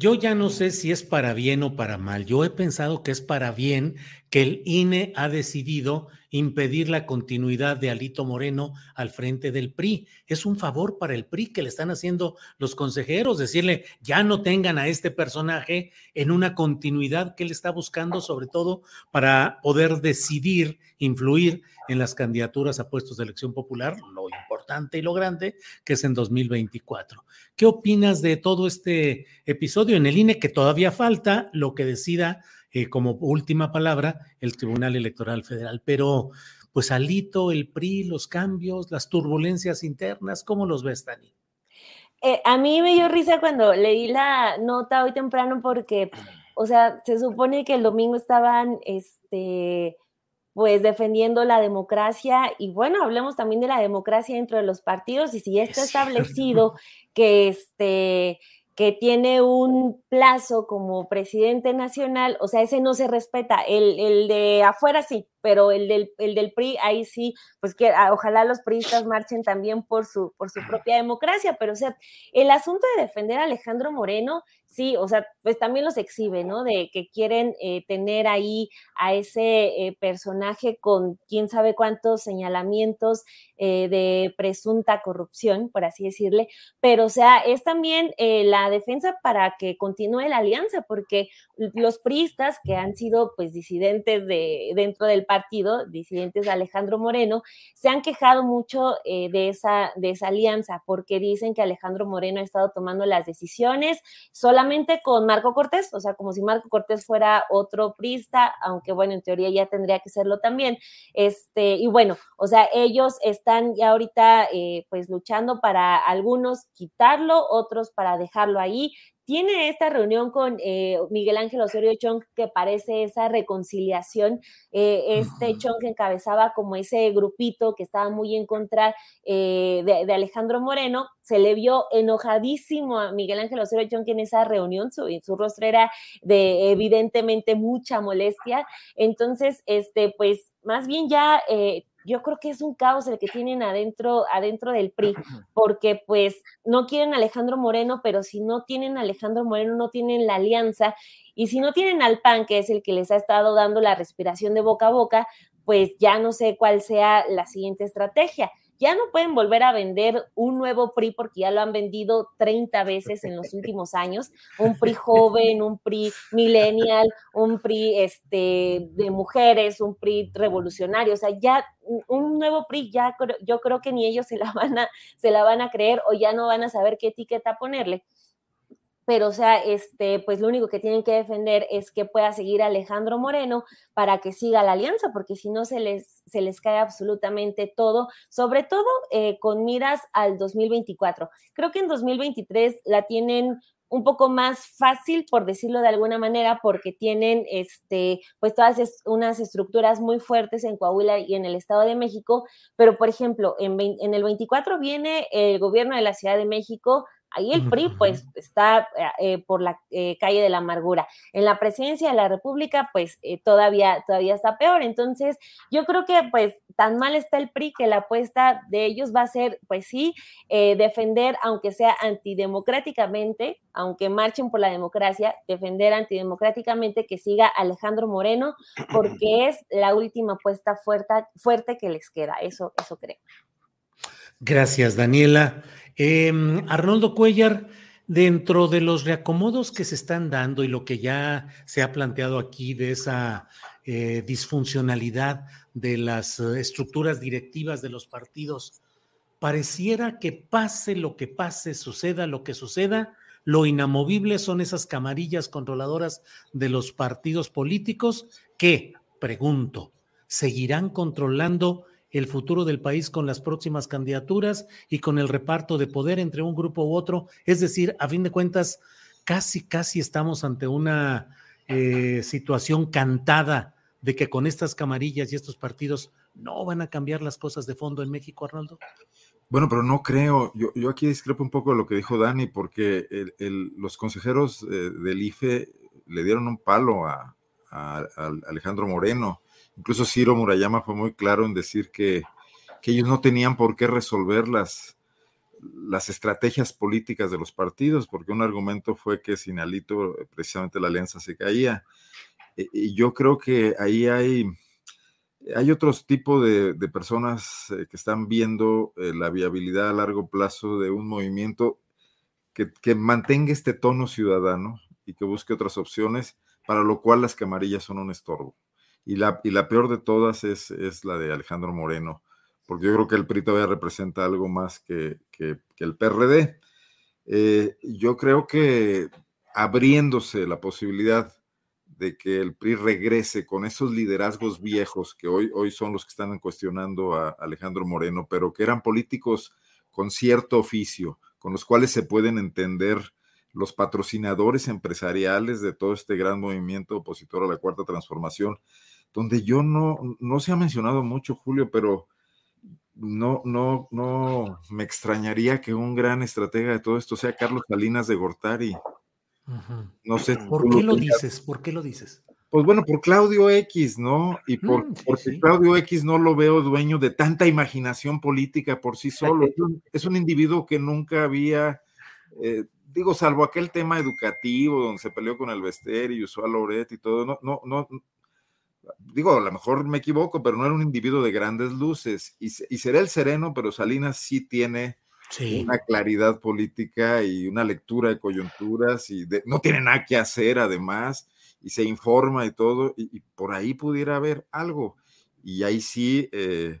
yo ya no sé si es para bien o para mal. Yo he pensado que es para bien que el INE ha decidido impedir la continuidad de Alito Moreno al frente del PRI. Es un favor para el PRI que le están haciendo los consejeros, decirle, ya no tengan a este personaje en una continuidad que él está buscando, sobre todo para poder decidir, influir en las candidaturas a puestos de elección popular, lo importante y lo grande que es en 2024. ¿Qué opinas de todo este episodio en el INE que todavía falta lo que decida eh, como última palabra el Tribunal Electoral Federal. Pero, pues Alito, el PRI, los cambios, las turbulencias internas, ¿cómo los ves, Dani? Eh, a mí me dio risa cuando leí la nota hoy temprano porque, o sea, se supone que el domingo estaban, este, pues defendiendo la democracia y bueno, hablemos también de la democracia dentro de los partidos y si ya está establecido que este que tiene un plazo como presidente nacional, o sea, ese no se respeta. El, el de afuera sí, pero el del, el del PRI, ahí sí, pues que ah, ojalá los priistas marchen también por su, por su propia democracia, pero o sea, el asunto de defender a Alejandro Moreno, sí, o sea, pues también los exhibe, ¿no? De que quieren eh, tener ahí a ese eh, personaje con quién sabe cuántos señalamientos eh, de presunta corrupción, por así decirle, pero o sea, es también la defensa para que continúe la alianza, porque los priistas que han sido pues disidentes de, dentro del partido, disidentes de Alejandro Moreno, se han quejado mucho eh, de, esa, de esa alianza porque dicen que Alejandro Moreno ha estado tomando las decisiones solamente con Marco Cortés, o sea, como si Marco Cortés fuera otro priista, aunque bueno, en teoría ya tendría que serlo también. Este, y bueno, o sea, ellos están ya ahorita eh, pues luchando para algunos quitarlo, otros para dejarlo ahí tiene esta reunión con eh, Miguel Ángel Osorio Chong que parece esa reconciliación, eh, este Chong que encabezaba como ese grupito que estaba muy en contra eh, de, Alejandro Moreno, se le vio enojadísimo a Miguel Ángel Osorio Chong en esa reunión, su, su rostro era de evidentemente mucha molestia, entonces, este, pues más bien ya yo creo que es un caos el que tienen adentro, adentro del PRI, porque pues no quieren a Alejandro Moreno, pero si no tienen a Alejandro Moreno, no tienen la alianza, y si no tienen al PAN, que es el que les ha estado dando la respiración de boca a boca, pues ya no sé cuál sea la siguiente estrategia ya no pueden volver a vender un nuevo PRI porque ya lo han vendido 30 veces en los últimos años, un PRI joven, un PRI millennial, un PRI este, de mujeres, un PRI revolucionario, o sea, ya un nuevo PRI ya yo creo que ni ellos se la van a se la van a creer o ya no van a saber qué etiqueta ponerle pero o sea, este, pues lo único que tienen que defender es que pueda seguir Alejandro Moreno para que siga la alianza, porque si no se les, se les cae absolutamente todo, sobre todo eh, con miras al 2024. Creo que en 2023 la tienen un poco más fácil, por decirlo de alguna manera, porque tienen este, pues todas unas estructuras muy fuertes en Coahuila y en el Estado de México, pero por ejemplo, en, en el 24 viene el gobierno de la Ciudad de México Ahí el PRI, pues, está eh, por la eh, calle de la amargura. En la presidencia de la República, pues, eh, todavía, todavía está peor. Entonces, yo creo que, pues, tan mal está el PRI que la apuesta de ellos va a ser, pues sí, eh, defender, aunque sea antidemocráticamente, aunque marchen por la democracia, defender antidemocráticamente que siga Alejandro Moreno, porque es la última apuesta fuerte, fuerte que les queda. Eso, eso creo. Gracias, Daniela. Em, Arnoldo Cuellar, dentro de los reacomodos que se están dando y lo que ya se ha planteado aquí de esa eh, disfuncionalidad de las eh, estructuras directivas de los partidos, pareciera que pase lo que pase, suceda lo que suceda, lo inamovible son esas camarillas controladoras de los partidos políticos que, pregunto, seguirán controlando el futuro del país con las próximas candidaturas y con el reparto de poder entre un grupo u otro. Es decir, a fin de cuentas, casi, casi estamos ante una eh, situación cantada de que con estas camarillas y estos partidos no van a cambiar las cosas de fondo en México, Arnoldo? Bueno, pero no creo. Yo, yo aquí discrepo un poco de lo que dijo Dani, porque los consejeros eh, del IFE le dieron un palo a, Alejandro Moreno. Incluso Ciro Murayama fue muy claro en decir que, que ellos no tenían por qué resolver las, las estrategias políticas de los partidos, porque un argumento fue que sin Alito precisamente la alianza se caía. E, y yo creo que ahí hay, hay otros tipos de, personas eh, que están viendo eh, la viabilidad a largo plazo de un movimiento que, que, mantenga este tono ciudadano y que busque otras opciones, para lo cual las camarillas son un estorbo. Y la, y la peor de todas es, es la de Alejandro Moreno, porque yo creo que el PRI todavía representa algo más que, que, el PRD. Eh, yo creo que abriéndose la posibilidad de que el PRI regrese con esos liderazgos viejos que hoy, hoy son los que están cuestionando a Alejandro Moreno, pero que eran políticos con cierto oficio, con los cuales se pueden entender los patrocinadores empresariales de todo este gran movimiento opositor a la cuarta transformación, donde yo no, no se ha mencionado mucho, Julio, pero no, no, no me extrañaría que un gran estratega de todo esto sea Carlos Salinas de Gortari. No sé. ¿Por qué lo dices? ¿Por qué lo dices? Pues bueno, por Claudio X, ¿no? Y por, mm, porque Claudio X no lo veo dueño de tanta imaginación política por sí solo. es, un, individuo que nunca había, eh, digo, salvo aquel tema educativo donde se peleó con el Vester y usó a Loret y todo, no, no, no, digo, a lo mejor me equivoco, pero no era un individuo de grandes luces. Y, y será el sereno, pero Salinas sí tiene una claridad política y una lectura de coyunturas y no tiene nada que hacer además y se informa y todo y, por ahí pudiera haber algo y ahí sí eh,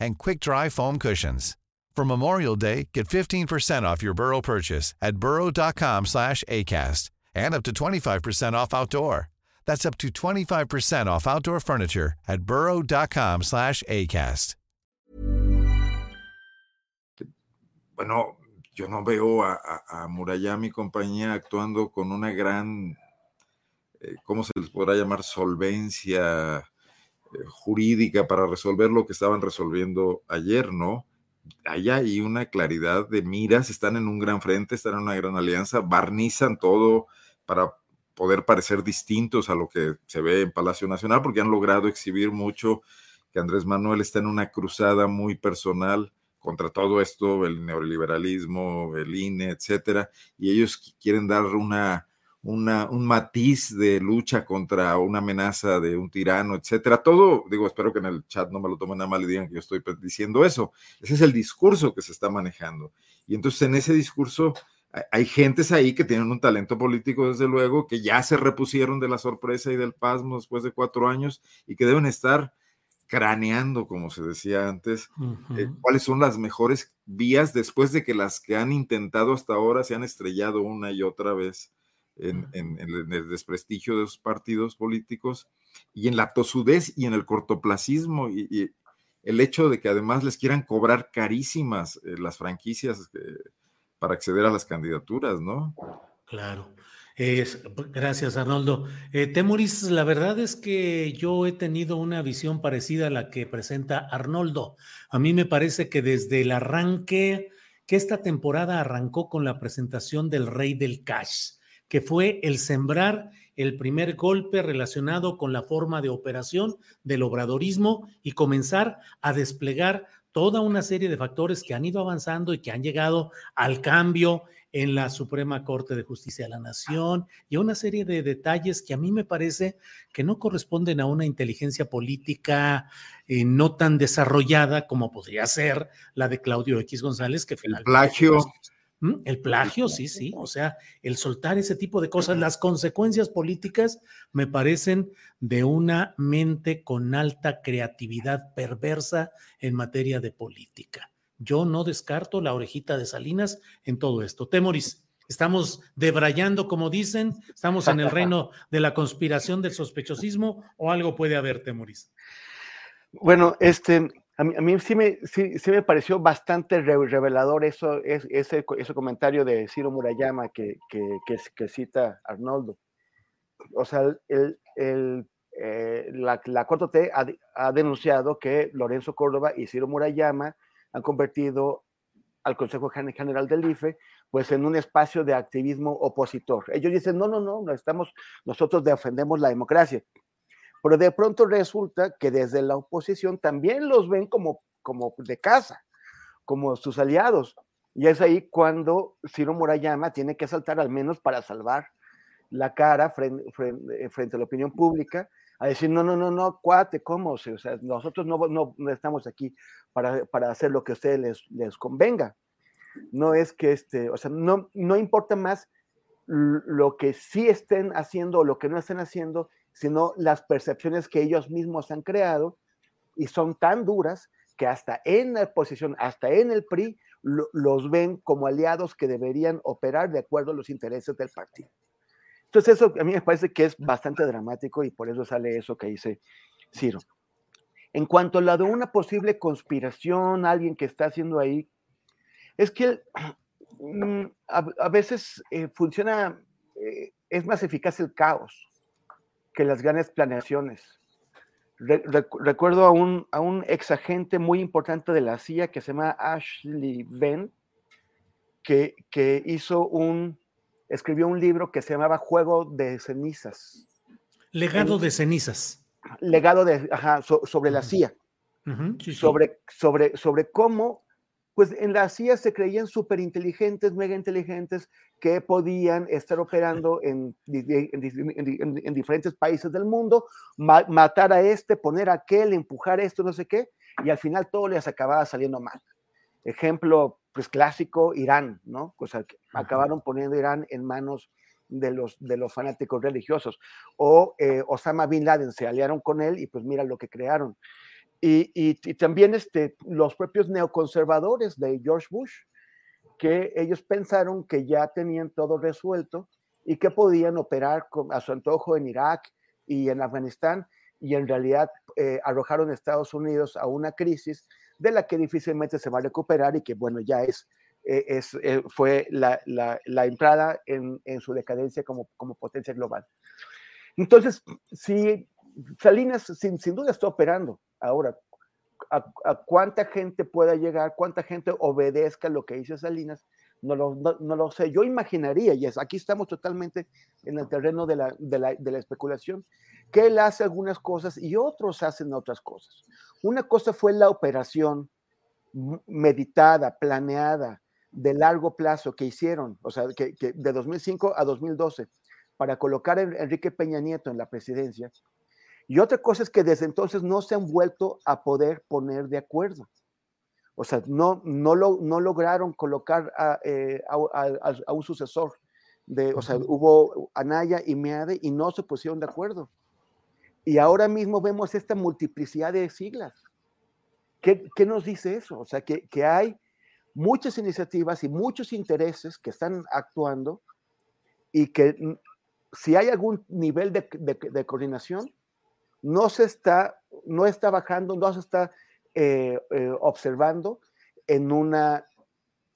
and quick-dry foam cushions. For Memorial Day, get 15% off your Burrow purchase at burrow.com slash ACAST and up to 25% off outdoor. That's up to 25% off outdoor furniture at burrow.com slash ACAST. Bueno, yo no veo a, a, a Murayama y compañía actuando con una gran Eh, ¿cómo se les podrá llamar? Solvencia jurídica para resolver lo que estaban resolviendo ayer, ¿no? Allá hay una claridad de miras, están en un gran frente, están en una gran alianza, barnizan todo para poder parecer distintos a lo que se ve en Palacio Nacional, porque han logrado exhibir mucho que Andrés Manuel está en una cruzada muy personal contra todo esto, el neoliberalismo, el INE, etcétera, y ellos quieren dar una un matiz de lucha contra una amenaza de un tirano, etcétera. Todo, digo, espero que en el chat no me lo tomen a mal y digan que yo estoy diciendo eso. Ese es el discurso que se está manejando. Y entonces en ese discurso hay gentes ahí que tienen un talento político, desde luego, que ya se repusieron de la sorpresa y del pasmo después de cuatro años y que deben estar craneando, como se decía antes, eh, cuáles son las mejores vías después de que las que han intentado hasta ahora se han estrellado una y otra vez en, el desprestigio de los partidos políticos y en la tosudez y en el cortoplacismo y, el hecho de que además les quieran cobrar carísimas eh, las franquicias para acceder a las candidaturas, ¿no? Claro. gracias, Arnoldo. Eh, Temuris, la verdad es que yo he tenido una visión parecida a la que presenta Arnoldo. A mí me parece que desde el arranque, que esta temporada arrancó con la presentación del Rey del Cash, que fue el sembrar el primer golpe relacionado con la forma de operación del obradorismo y comenzar a desplegar toda una serie de factores que han ido avanzando y que han llegado al cambio en la Suprema Corte de Justicia de la Nación y a una serie de detalles que a mí me parece que no corresponden a una inteligencia política eh, no tan desarrollada como podría ser la de Claudio X González, que finalmente... plagio. ¿Mm? El plagio, sí, sí. O sea, el soltar ese tipo de cosas, las consecuencias políticas me parecen de una mente con alta creatividad perversa en materia de política. Yo no descarto la orejita de Salinas en todo esto. Temoris, estamos debrayando, como dicen, estamos en el reino de la conspiración del sospechosismo o algo puede haber, Temoris. Bueno, este, a mí, sí, me, sí, me pareció bastante revelador eso, ese, ese comentario de Ciro Murayama que, que, que, cita Arnoldo. O sea, el, el, eh, la, la Corte ha, ha, denunciado que Lorenzo Córdoba y Ciro Murayama han convertido al Consejo General del IFE pues en un espacio de activismo opositor. Ellos dicen, no, no, no, no estamos, nosotros defendemos la democracia. Pero de pronto resulta que desde la oposición también los ven como, como de casa, como sus aliados. Y es ahí cuando Ciro Murayama tiene que saltar al menos para salvar la cara frente, frente, a la opinión pública, a decir, no, no, no, no, cuate, ¿cómo? O sea, nosotros no, no, no estamos aquí para, para, hacer lo que a ustedes les, les convenga. No es que, este, o sea, no, no importa más lo que sí estén haciendo o lo que no estén haciendo, sino las percepciones que ellos mismos han creado y son tan duras que hasta en la oposición, hasta en el PRI, los ven como aliados que deberían operar de acuerdo a los intereses del partido. Entonces eso a mí me parece que es bastante dramático y por eso sale eso que dice Ciro. En cuanto a la de una posible conspiración, alguien que está haciendo ahí, es que mm, a, veces eh, funciona, eh, es más eficaz el caos que las grandes planeaciones. recuerdo a un, a un ex agente muy importante de la CIA que se llama Ashley Venn, que, que hizo un, escribió un libro que se llamaba Juego de Cenizas. Legado de cenizas. Legado de, ajá, sobre la CIA. Sobre, sobre, sobre cómo pues en la CIA se creían súper inteligentes, mega inteligentes, que podían estar operando en, en, diferentes países del mundo, matar a este, poner a aquel, empujar esto, no sé qué, y al final todo les acababa saliendo mal. Ejemplo, pues clásico, Irán, ¿no? Acabaron poniendo Irán en manos de los, de los fanáticos religiosos. O eh, Osama Bin Laden se aliaron con él y pues mira lo que crearon. Y, también este, los propios neoconservadores de George Bush, que ellos pensaron que ya tenían todo resuelto y que podían operar a su antojo en Irak y en Afganistán, y en realidad eh, arrojaron a Estados Unidos a una crisis de la que difícilmente se va a recuperar y que, bueno, ya es, eh, eh, fue la, entrada en, su decadencia como, potencia global. Entonces, si Salinas sin, duda está operando, Ahora, a, cuánta gente pueda llegar, cuánta gente obedezca lo que dice Salinas, no lo, sé. Yo imaginaría, y es, aquí estamos totalmente en el terreno de la, especulación, que él hace algunas cosas y otros hacen otras cosas. Una cosa fue la operación meditada, planeada, de largo plazo que hicieron, o sea, que, que de 2005 a 2012, para colocar a Enrique Peña Nieto en la presidencia, y otra cosa es que desde entonces no se han vuelto a poder poner de acuerdo. O sea, no, no, lo, no lograron colocar a, eh, a, un sucesor. De, o sea, hubo Anaya y Meade y no se pusieron de acuerdo. Y ahora mismo vemos esta multiplicidad de siglas. ¿Qué, qué nos dice eso? O sea, que, que, hay muchas iniciativas y muchos intereses que están actuando y que si hay algún nivel de, de, coordinación, no se está, no está bajando, no se está eh, eh, observando en una,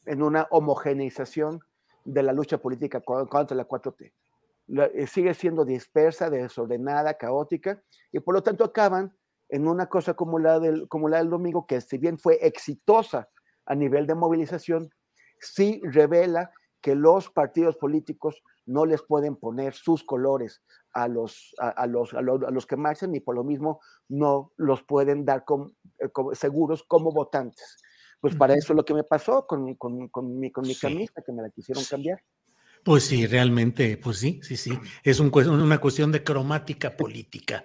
en una homogeneización de la lucha política contra la 4T. Eh, sigue siendo dispersa, desordenada, caótica, y por lo tanto acaban en una cosa como la del, como la del domingo, que si bien fue exitosa a nivel de movilización, sí revela que los partidos políticos no les pueden poner sus colores a los, a, los, a los, que marchan y por lo mismo no los pueden dar eh, seguros como votantes. Pues para eso es lo que me pasó con, con, con mi, con mi camisa, que me la quisieron cambiar. Pues sí, realmente, pues sí, sí, sí. Es un, una cuestión de cromática política.